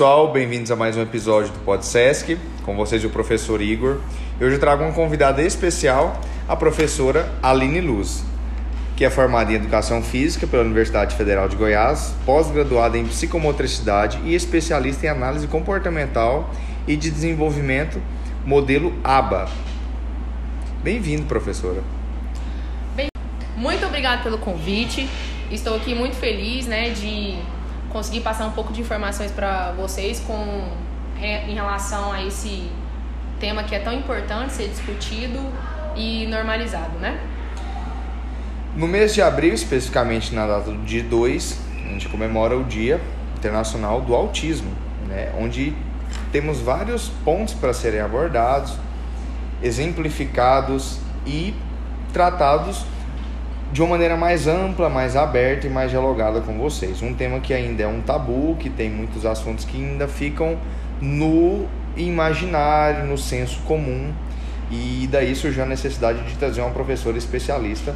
pessoal, bem-vindos a mais um episódio do PodSesc, com vocês o professor Igor. Hoje eu trago uma convidada especial, a professora Aline Luz, que é formada em Educação Física pela Universidade Federal de Goiás, pós-graduada em Psicomotricidade e especialista em Análise Comportamental e de Desenvolvimento Modelo ABA. Bem-vindo, professora. Bem, muito obrigada pelo convite. Estou aqui muito feliz, né, de conseguir passar um pouco de informações para vocês com em relação a esse tema que é tão importante ser discutido e normalizado, né? No mês de abril, especificamente na data dia 2, a gente comemora o Dia Internacional do Autismo, né? onde temos vários pontos para serem abordados, exemplificados e tratados de uma maneira mais ampla, mais aberta e mais dialogada com vocês. Um tema que ainda é um tabu, que tem muitos assuntos que ainda ficam no imaginário, no senso comum, e daí surgiu a necessidade de trazer uma professora especialista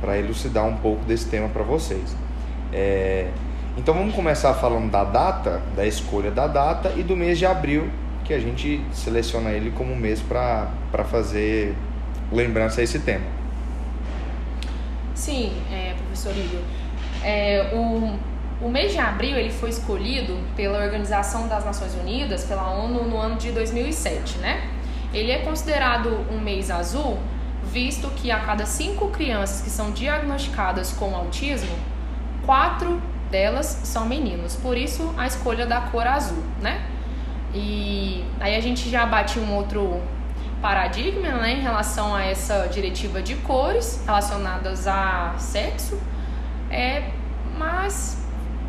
para elucidar um pouco desse tema para vocês. É... Então vamos começar falando da data, da escolha da data e do mês de abril, que a gente seleciona ele como mês para fazer lembrança a esse tema. Sim, é, professor Igor. É, o, o mês de abril ele foi escolhido pela Organização das Nações Unidas, pela ONU, no ano de 2007, né? Ele é considerado um mês azul, visto que a cada cinco crianças que são diagnosticadas com autismo, quatro delas são meninos. Por isso a escolha da cor azul, né? E aí a gente já bate um outro paradigma né, em relação a essa diretiva de cores relacionadas a sexo, é, mas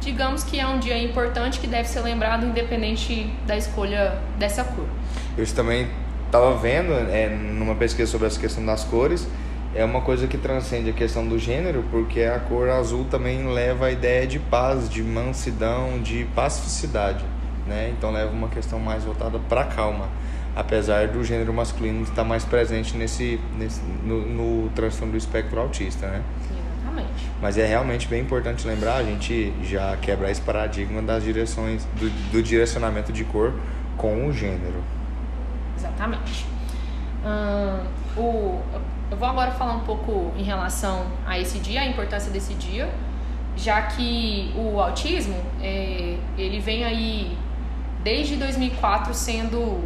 digamos que é um dia importante que deve ser lembrado independente da escolha dessa cor. Eu também estava vendo é, numa pesquisa sobre essa questão das cores, é uma coisa que transcende a questão do gênero, porque a cor azul também leva a ideia de paz, de mansidão, de pacificidade, né? Então leva uma questão mais voltada para calma apesar do gênero masculino estar mais presente nesse, nesse no, no transtorno do espectro autista, né? Exatamente. Mas é realmente bem importante lembrar, a gente já quebra esse paradigma das direções, do, do direcionamento de cor com o gênero. Exatamente. Hum, o, eu vou agora falar um pouco em relação a esse dia, a importância desse dia, já que o autismo, é, ele vem aí desde 2004 sendo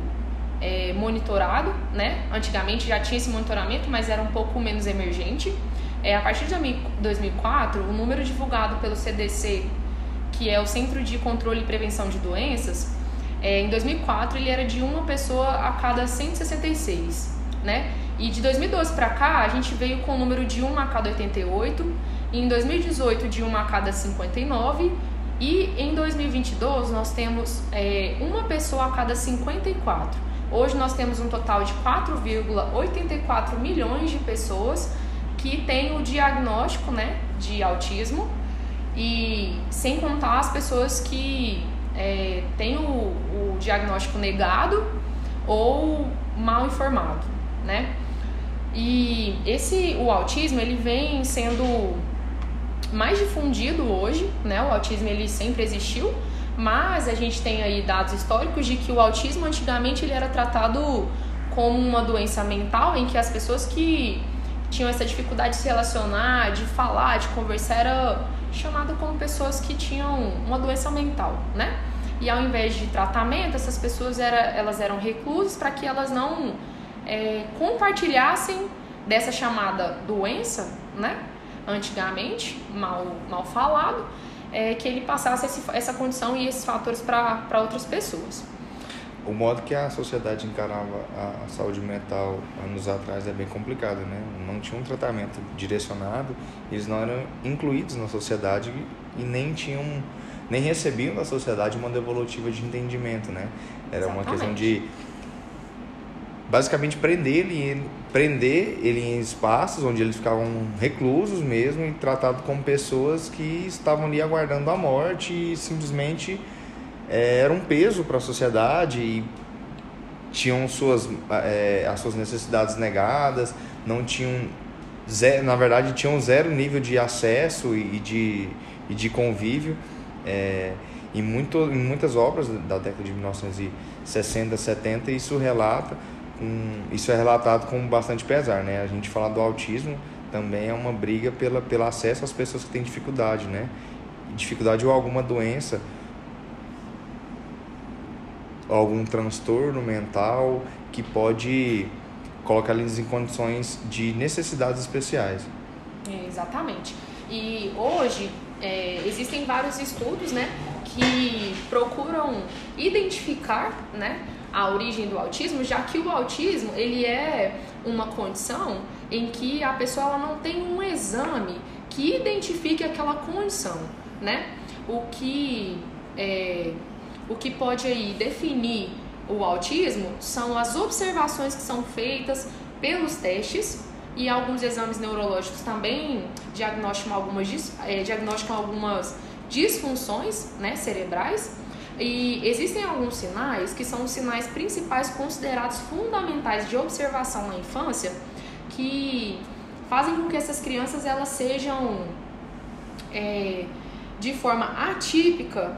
é, monitorado, né? Antigamente já tinha esse monitoramento, mas era um pouco menos emergente. É, a partir de 2004, o número divulgado pelo CDC, que é o Centro de Controle e Prevenção de Doenças, é, em 2004 ele era de uma pessoa a cada 166, né? E de 2012 para cá a gente veio com o número de 1 a cada 88, e em 2018 de 1 a cada 59 e em 2022 nós temos é, uma pessoa a cada 54. Hoje nós temos um total de 4,84 milhões de pessoas que têm o diagnóstico né, de autismo e sem contar as pessoas que é, têm o, o diagnóstico negado ou mal informado, né? E esse o autismo ele vem sendo mais difundido hoje, né? O autismo ele sempre existiu, mas a gente tem aí dados históricos de que o autismo antigamente ele era tratado como uma doença mental em que as pessoas que tinham essa dificuldade de se relacionar, de falar, de conversar, era chamada como pessoas que tinham uma doença mental, né? E ao invés de tratamento, essas pessoas era, elas eram reclusas para que elas não é, compartilhassem dessa chamada doença, né? Antigamente, mal, mal falado, é, que ele passasse esse, essa condição e esses fatores para outras pessoas. O modo que a sociedade encarava a saúde mental anos atrás é bem complicado, né? Não tinha um tratamento direcionado, eles não eram incluídos na sociedade e nem tinham nem recebiam da sociedade uma devolutiva de entendimento, né? Era Exatamente. uma questão de basicamente prender ele, prender ele em espaços onde eles ficavam reclusos mesmo e tratados como pessoas que estavam ali aguardando a morte e simplesmente é, era um peso para a sociedade e tinham suas, é, as suas necessidades negadas, não tinham zero, na verdade tinham zero nível de acesso e de, e de convívio. É, Em, muito, em muitas obras da década de 1960, 70, isso relata com, isso é relatado com bastante pesar, né? A gente fala do autismo também é uma briga pela, pelo acesso às pessoas que têm dificuldade, né? Dificuldade ou alguma doença, algum transtorno mental que pode colocar eles em condições de necessidades especiais. É, exatamente. E hoje é, existem vários estudos, né, que procuram identificar, né, a origem do autismo, já que o autismo ele é uma condição em que a pessoa não tem um exame que identifique aquela condição, né? O que é, o que pode aí definir o autismo são as observações que são feitas pelos testes e alguns exames neurológicos também diagnosticam algumas, é, diagnosticam algumas disfunções né, cerebrais. E existem alguns sinais que são os sinais principais considerados fundamentais de observação na infância que fazem com que essas crianças elas sejam é, de forma atípica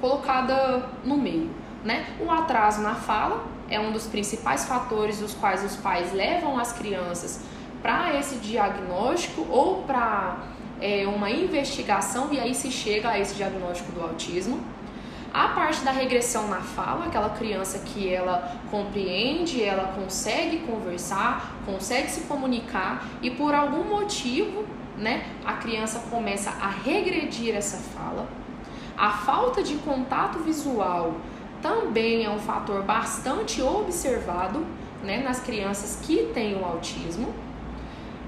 colocada no meio. Né? O atraso na fala é um dos principais fatores dos quais os pais levam as crianças para esse diagnóstico ou para é, uma investigação e aí se chega a esse diagnóstico do autismo. A parte da regressão na fala, aquela criança que ela compreende, ela consegue conversar, consegue se comunicar e por algum motivo, né, a criança começa a regredir essa fala. A falta de contato visual também é um fator bastante observado né, nas crianças que têm o autismo.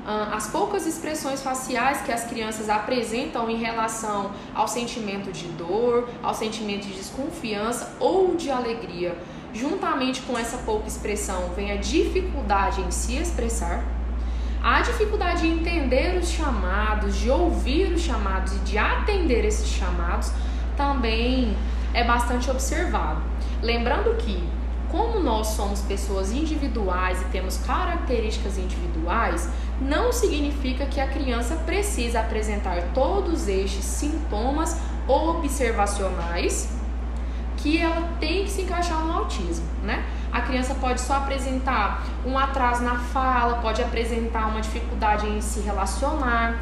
As poucas expressões faciais que as crianças apresentam em relação ao sentimento de dor, ao sentimento de desconfiança ou de alegria, juntamente com essa pouca expressão, vem a dificuldade em se expressar, a dificuldade em entender os chamados, de ouvir os chamados e de atender esses chamados também é bastante observado. Lembrando que, como nós somos pessoas individuais e temos características individuais, não significa que a criança precisa apresentar todos estes sintomas observacionais que ela tem que se encaixar no autismo, né? A criança pode só apresentar um atraso na fala, pode apresentar uma dificuldade em se relacionar,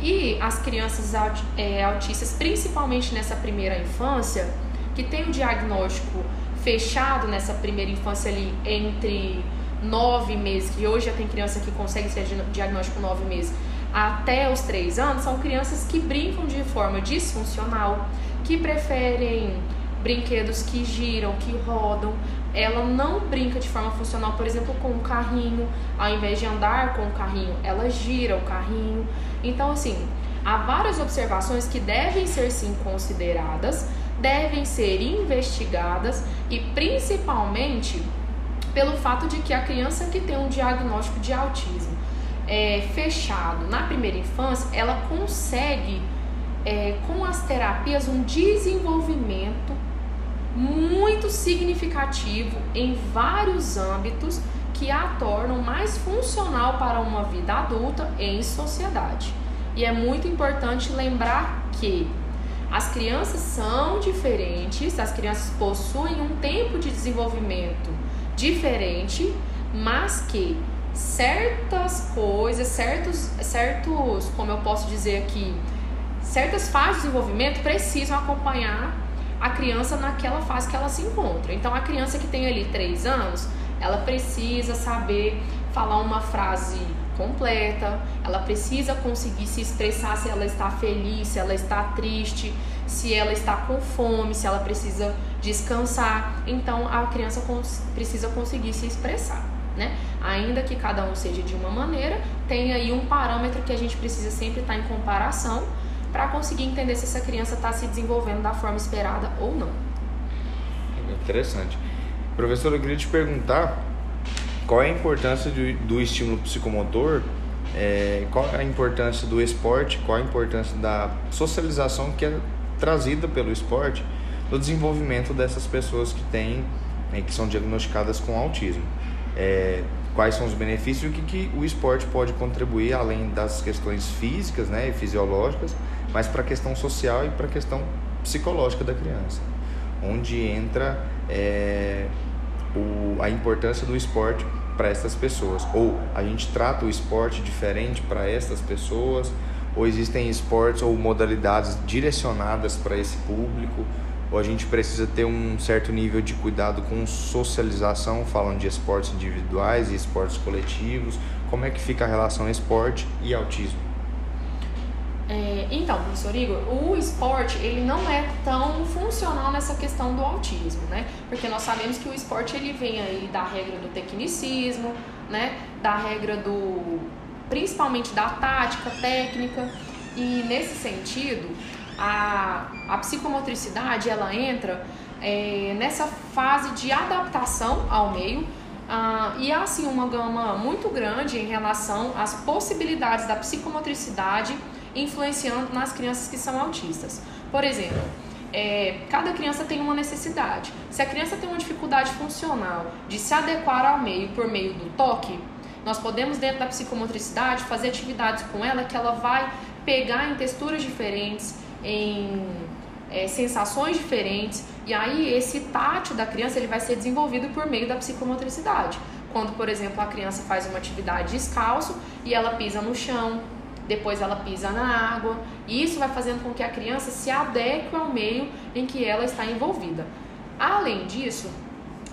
e as crianças é, autistas, principalmente nessa primeira infância, que tem o diagnóstico fechado nessa primeira infância ali entre nove meses, que hoje já tem criança que consegue ser diagnóstico nove meses, até os três anos, são crianças que brincam de forma disfuncional, que preferem brinquedos que giram, que rodam. Ela não brinca de forma funcional, por exemplo, com o carrinho. Ao invés de andar com o carrinho, ela gira o carrinho. Então, assim, há várias observações que devem ser sim consideradas, devem ser investigadas e principalmente pelo fato de que a criança que tem um diagnóstico de autismo é, fechado na primeira infância, ela consegue, é, com as terapias, um desenvolvimento muito significativo em vários âmbitos que a tornam mais funcional para uma vida adulta em sociedade. E é muito importante lembrar que as crianças são diferentes, as crianças possuem um tempo de desenvolvimento diferente, mas que certas coisas, certos, certos, como eu posso dizer aqui, certas fases de desenvolvimento precisam acompanhar a criança naquela fase que ela se encontra. Então, a criança que tem ali 3 anos, ela precisa saber falar uma frase completa, ela precisa conseguir se expressar se ela está feliz, se ela está triste, se ela está com fome, se ela precisa descansar. Então a criança cons precisa conseguir se expressar, né? Ainda que cada um seja de uma maneira, tem aí um parâmetro que a gente precisa sempre estar em comparação para conseguir entender se essa criança está se desenvolvendo da forma esperada ou não. Interessante. Professor, eu queria te perguntar qual é a importância do, do estímulo psicomotor, é, qual é a importância do esporte, qual é a importância da socialização que é trazida pelo esporte no desenvolvimento dessas pessoas que têm, né, que são diagnosticadas com autismo. É, quais são os benefícios e o que, que o esporte pode contribuir além das questões físicas né, e fisiológicas, mas para a questão social e para a questão psicológica da criança, onde entra é, o, a importância do esporte para essas pessoas. Ou a gente trata o esporte diferente para essas pessoas, ou existem esportes ou modalidades direcionadas para esse público, ou a gente precisa ter um certo nível de cuidado com socialização, falando de esportes individuais e esportes coletivos. Como é que fica a relação esporte e autismo? É, então, professor Igor, o esporte ele não é tão funcional nessa questão do autismo, né? Porque nós sabemos que o esporte ele vem aí da regra do tecnicismo, né? Da regra do principalmente da tática, técnica e nesse sentido a, a psicomotricidade ela entra é, nessa fase de adaptação ao meio ah, e há assim uma gama muito grande em relação às possibilidades da psicomotricidade influenciando nas crianças que são autistas. Por exemplo, é, cada criança tem uma necessidade. Se a criança tem uma dificuldade funcional de se adequar ao meio por meio do toque, nós podemos, dentro da psicomotricidade, fazer atividades com ela que ela vai pegar em texturas diferentes, em é, sensações diferentes, e aí esse tátil da criança ele vai ser desenvolvido por meio da psicomotricidade. Quando, por exemplo, a criança faz uma atividade descalço e ela pisa no chão, depois ela pisa na água, e isso vai fazendo com que a criança se adeque ao meio em que ela está envolvida. Além disso,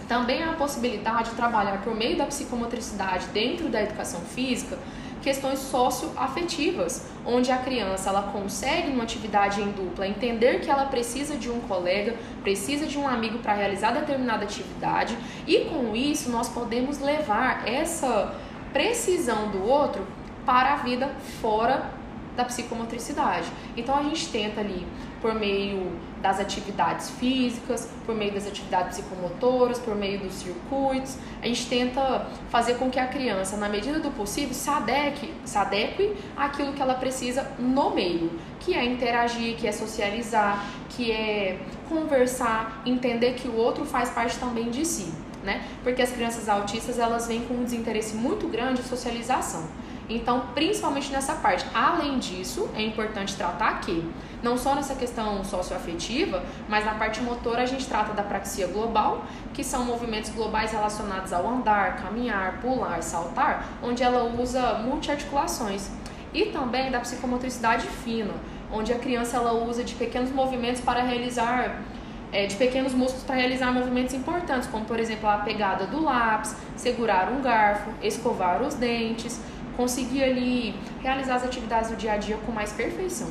também há a possibilidade de trabalhar por meio da psicomotricidade dentro da educação física questões socioafetivas, onde a criança ela consegue numa atividade em dupla entender que ela precisa de um colega, precisa de um amigo para realizar determinada atividade, e com isso nós podemos levar essa precisão do outro para a vida fora da psicomotricidade. Então a gente tenta ali por meio das atividades físicas, por meio das atividades psicomotoras, por meio dos circuitos, a gente tenta fazer com que a criança, na medida do possível, se adeque, se adeque àquilo que ela precisa no meio, que é interagir, que é socializar, que é conversar, entender que o outro faz parte também de si, né? Porque as crianças autistas, elas vêm com um desinteresse muito grande de socialização. Então, principalmente nessa parte. Além disso, é importante tratar que, não só nessa questão socioafetiva, mas na parte motora a gente trata da praxia global, que são movimentos globais relacionados ao andar, caminhar, pular, saltar, onde ela usa multiarticulações. E também da psicomotricidade fina, onde a criança ela usa de pequenos movimentos para realizar é, de pequenos músculos para realizar movimentos importantes, como por exemplo a pegada do lápis, segurar um garfo, escovar os dentes, conseguir ali realizar as atividades do dia a dia com mais perfeição.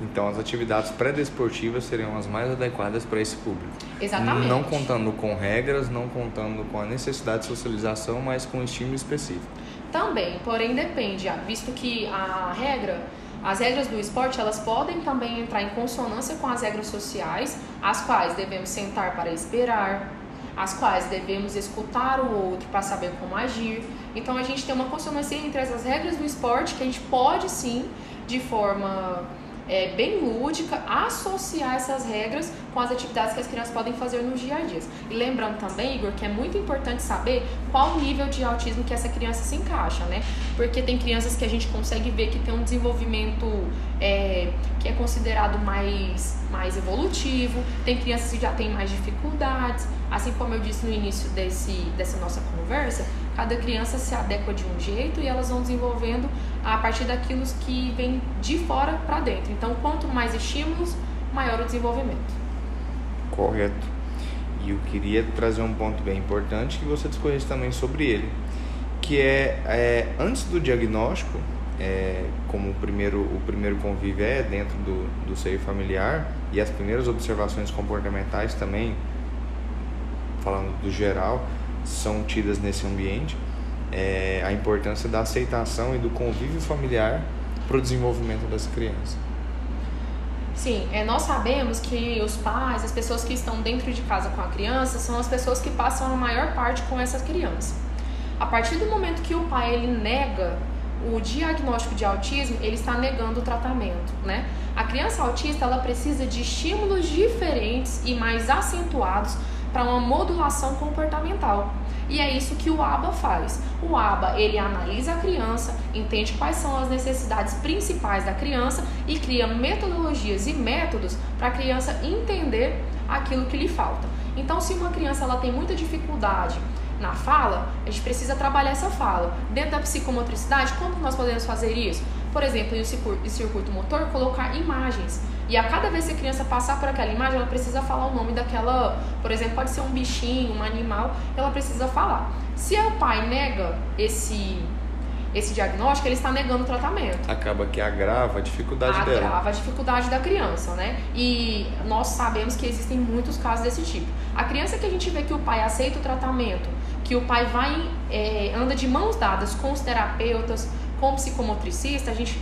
Então, as atividades pré-desportivas seriam as mais adequadas para esse público. Exatamente. Não contando com regras, não contando com a necessidade de socialização, mas com estímulo específico. Também, porém depende, visto que a regra, as regras do esporte, elas podem também entrar em consonância com as regras sociais, as quais devemos sentar para esperar, as quais devemos escutar o outro para saber como agir. Então a gente tem uma consonância entre as regras do esporte que a gente pode sim, de forma é, bem lúdica, associar essas regras com as atividades que as crianças podem fazer no dia a dia. E lembrando também, Igor, que é muito importante saber qual nível de autismo que essa criança se encaixa, né? Porque tem crianças que a gente consegue ver que tem um desenvolvimento é, que é considerado mais, mais evolutivo, tem crianças que já têm mais dificuldades. Assim como eu disse no início desse, dessa nossa conversa, cada criança se adequa de um jeito e elas vão desenvolvendo a partir daquilo que vem de fora para dentro. Então, quanto mais estímulos, maior o desenvolvimento. Correto. E eu queria trazer um ponto bem importante que você discorresse também sobre ele, que é, é antes do diagnóstico, é, como o primeiro, o primeiro convívio é dentro do, do seio familiar e as primeiras observações comportamentais também, falando do geral, são tidas nesse ambiente é, a importância da aceitação e do convívio familiar para o desenvolvimento das crianças. Sim, é, nós sabemos que os pais, as pessoas que estão dentro de casa com a criança, são as pessoas que passam a maior parte com essa criança. A partir do momento que o pai ele nega o diagnóstico de autismo, ele está negando o tratamento, né? A criança autista, ela precisa de estímulos diferentes e mais acentuados para uma modulação comportamental. E é isso que o ABA faz. O ABA, ele analisa a criança, entende quais são as necessidades principais da criança e cria metodologias e métodos para a criança entender aquilo que lhe falta. Então, se uma criança ela tem muita dificuldade na fala, a gente precisa trabalhar essa fala. Dentro da psicomotricidade, como nós podemos fazer isso? Por exemplo, em circuito motor, colocar imagens. E a cada vez que a criança passar por aquela imagem, ela precisa falar o nome daquela, por exemplo, pode ser um bichinho, um animal, ela precisa falar. Se o pai nega esse esse diagnóstico, ele está negando o tratamento. Acaba que agrava a dificuldade agrava dela. Agrava a dificuldade da criança, né? E nós sabemos que existem muitos casos desse tipo. A criança que a gente vê que o pai aceita o tratamento, que o pai vai, é, anda de mãos dadas com os terapeutas, com psicomotricista, a gente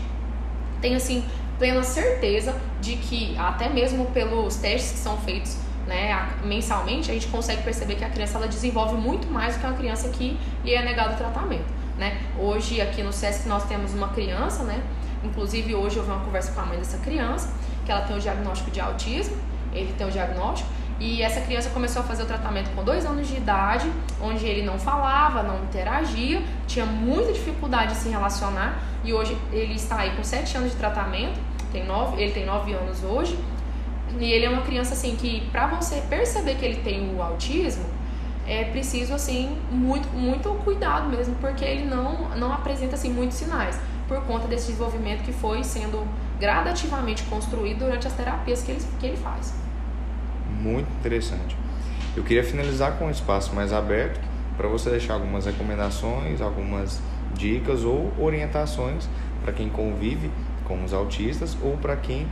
tem assim plena certeza de que até mesmo pelos testes que são feitos né, mensalmente, a gente consegue perceber que a criança ela desenvolve muito mais do que uma criança que lhe é negado o tratamento. Né? Hoje aqui no SESC nós temos uma criança, né? inclusive hoje eu vi uma conversa com a mãe dessa criança, que ela tem o diagnóstico de autismo, ele tem o diagnóstico, e essa criança começou a fazer o tratamento com dois anos de idade, onde ele não falava, não interagia, tinha muita dificuldade de se relacionar. E hoje ele está aí com sete anos de tratamento, tem nove, ele tem nove anos hoje. E ele é uma criança assim que, para você perceber que ele tem o autismo, é preciso assim muito muito cuidado mesmo, porque ele não não apresenta assim muitos sinais por conta desse desenvolvimento que foi sendo gradativamente construído durante as terapias que ele, que ele faz muito interessante. Eu queria finalizar com um espaço mais aberto para você deixar algumas recomendações, algumas dicas ou orientações para quem convive com os autistas ou para quem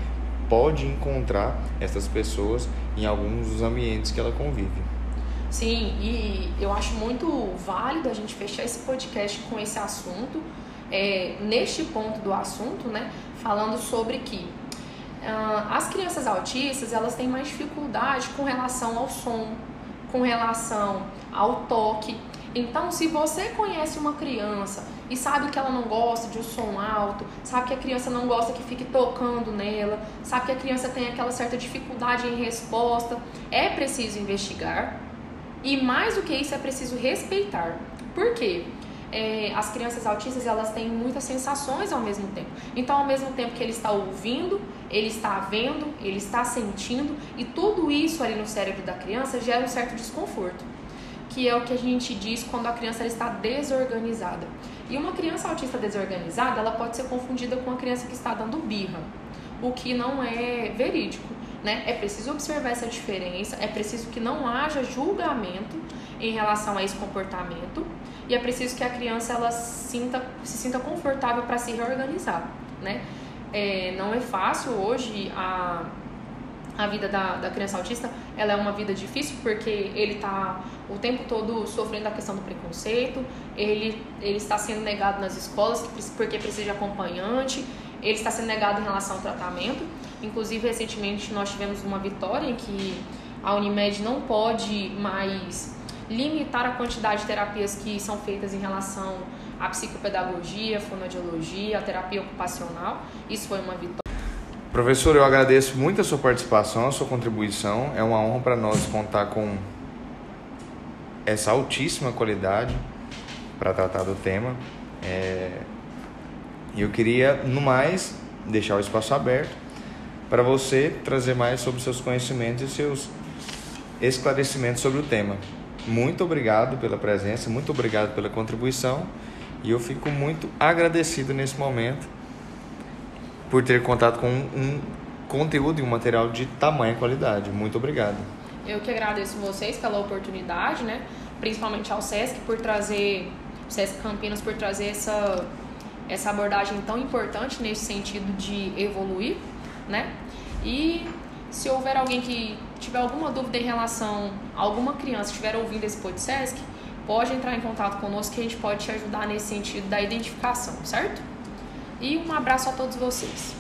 pode encontrar essas pessoas em alguns dos ambientes que ela convive. Sim, e eu acho muito válido a gente fechar esse podcast com esse assunto, é, neste ponto do assunto, né, falando sobre que as crianças autistas elas têm mais dificuldade com relação ao som, com relação ao toque. Então, se você conhece uma criança e sabe que ela não gosta de um som alto, sabe que a criança não gosta que fique tocando nela, sabe que a criança tem aquela certa dificuldade em resposta, é preciso investigar. E mais do que isso, é preciso respeitar. Por quê? É, as crianças autistas elas têm muitas sensações ao mesmo tempo. Então, ao mesmo tempo que ele está ouvindo, ele está vendo, ele está sentindo, e tudo isso ali no cérebro da criança gera um certo desconforto, que é o que a gente diz quando a criança está desorganizada. E uma criança autista desorganizada, ela pode ser confundida com uma criança que está dando birra, o que não é verídico. Né? É preciso observar essa diferença, é preciso que não haja julgamento em relação a esse comportamento e é preciso que a criança ela sinta, se sinta confortável para se reorganizar, né? é, não é fácil hoje a, a vida da, da criança autista ela é uma vida difícil porque ele está o tempo todo sofrendo a questão do preconceito, ele, ele está sendo negado nas escolas porque precisa de acompanhante, ele está sendo negado em relação ao tratamento. Inclusive, recentemente nós tivemos uma vitória em que a Unimed não pode mais limitar a quantidade de terapias que são feitas em relação a psicopedagogia, fonoaudiologia, a terapia ocupacional. Isso foi uma vitória. Professor, eu agradeço muito a sua participação, a sua contribuição. É uma honra para nós contar com essa altíssima qualidade para tratar do tema. É... E eu queria, no mais, deixar o espaço aberto para você trazer mais sobre seus conhecimentos e seus esclarecimentos sobre o tema. Muito obrigado pela presença, muito obrigado pela contribuição e eu fico muito agradecido nesse momento por ter contato com um, conteúdo e um material de tamanha qualidade. Muito obrigado. Eu que agradeço vocês pela oportunidade, né? Principalmente ao SESC por trazer, SESC Campinas por trazer essa, essa abordagem tão importante nesse sentido de evoluir, né? E se houver alguém que tiver alguma dúvida em relação a alguma criança estiver ouvindo esse podcast, pode entrar em contato conosco que a gente pode te ajudar nesse sentido da identificação, certo? E um abraço a todos vocês.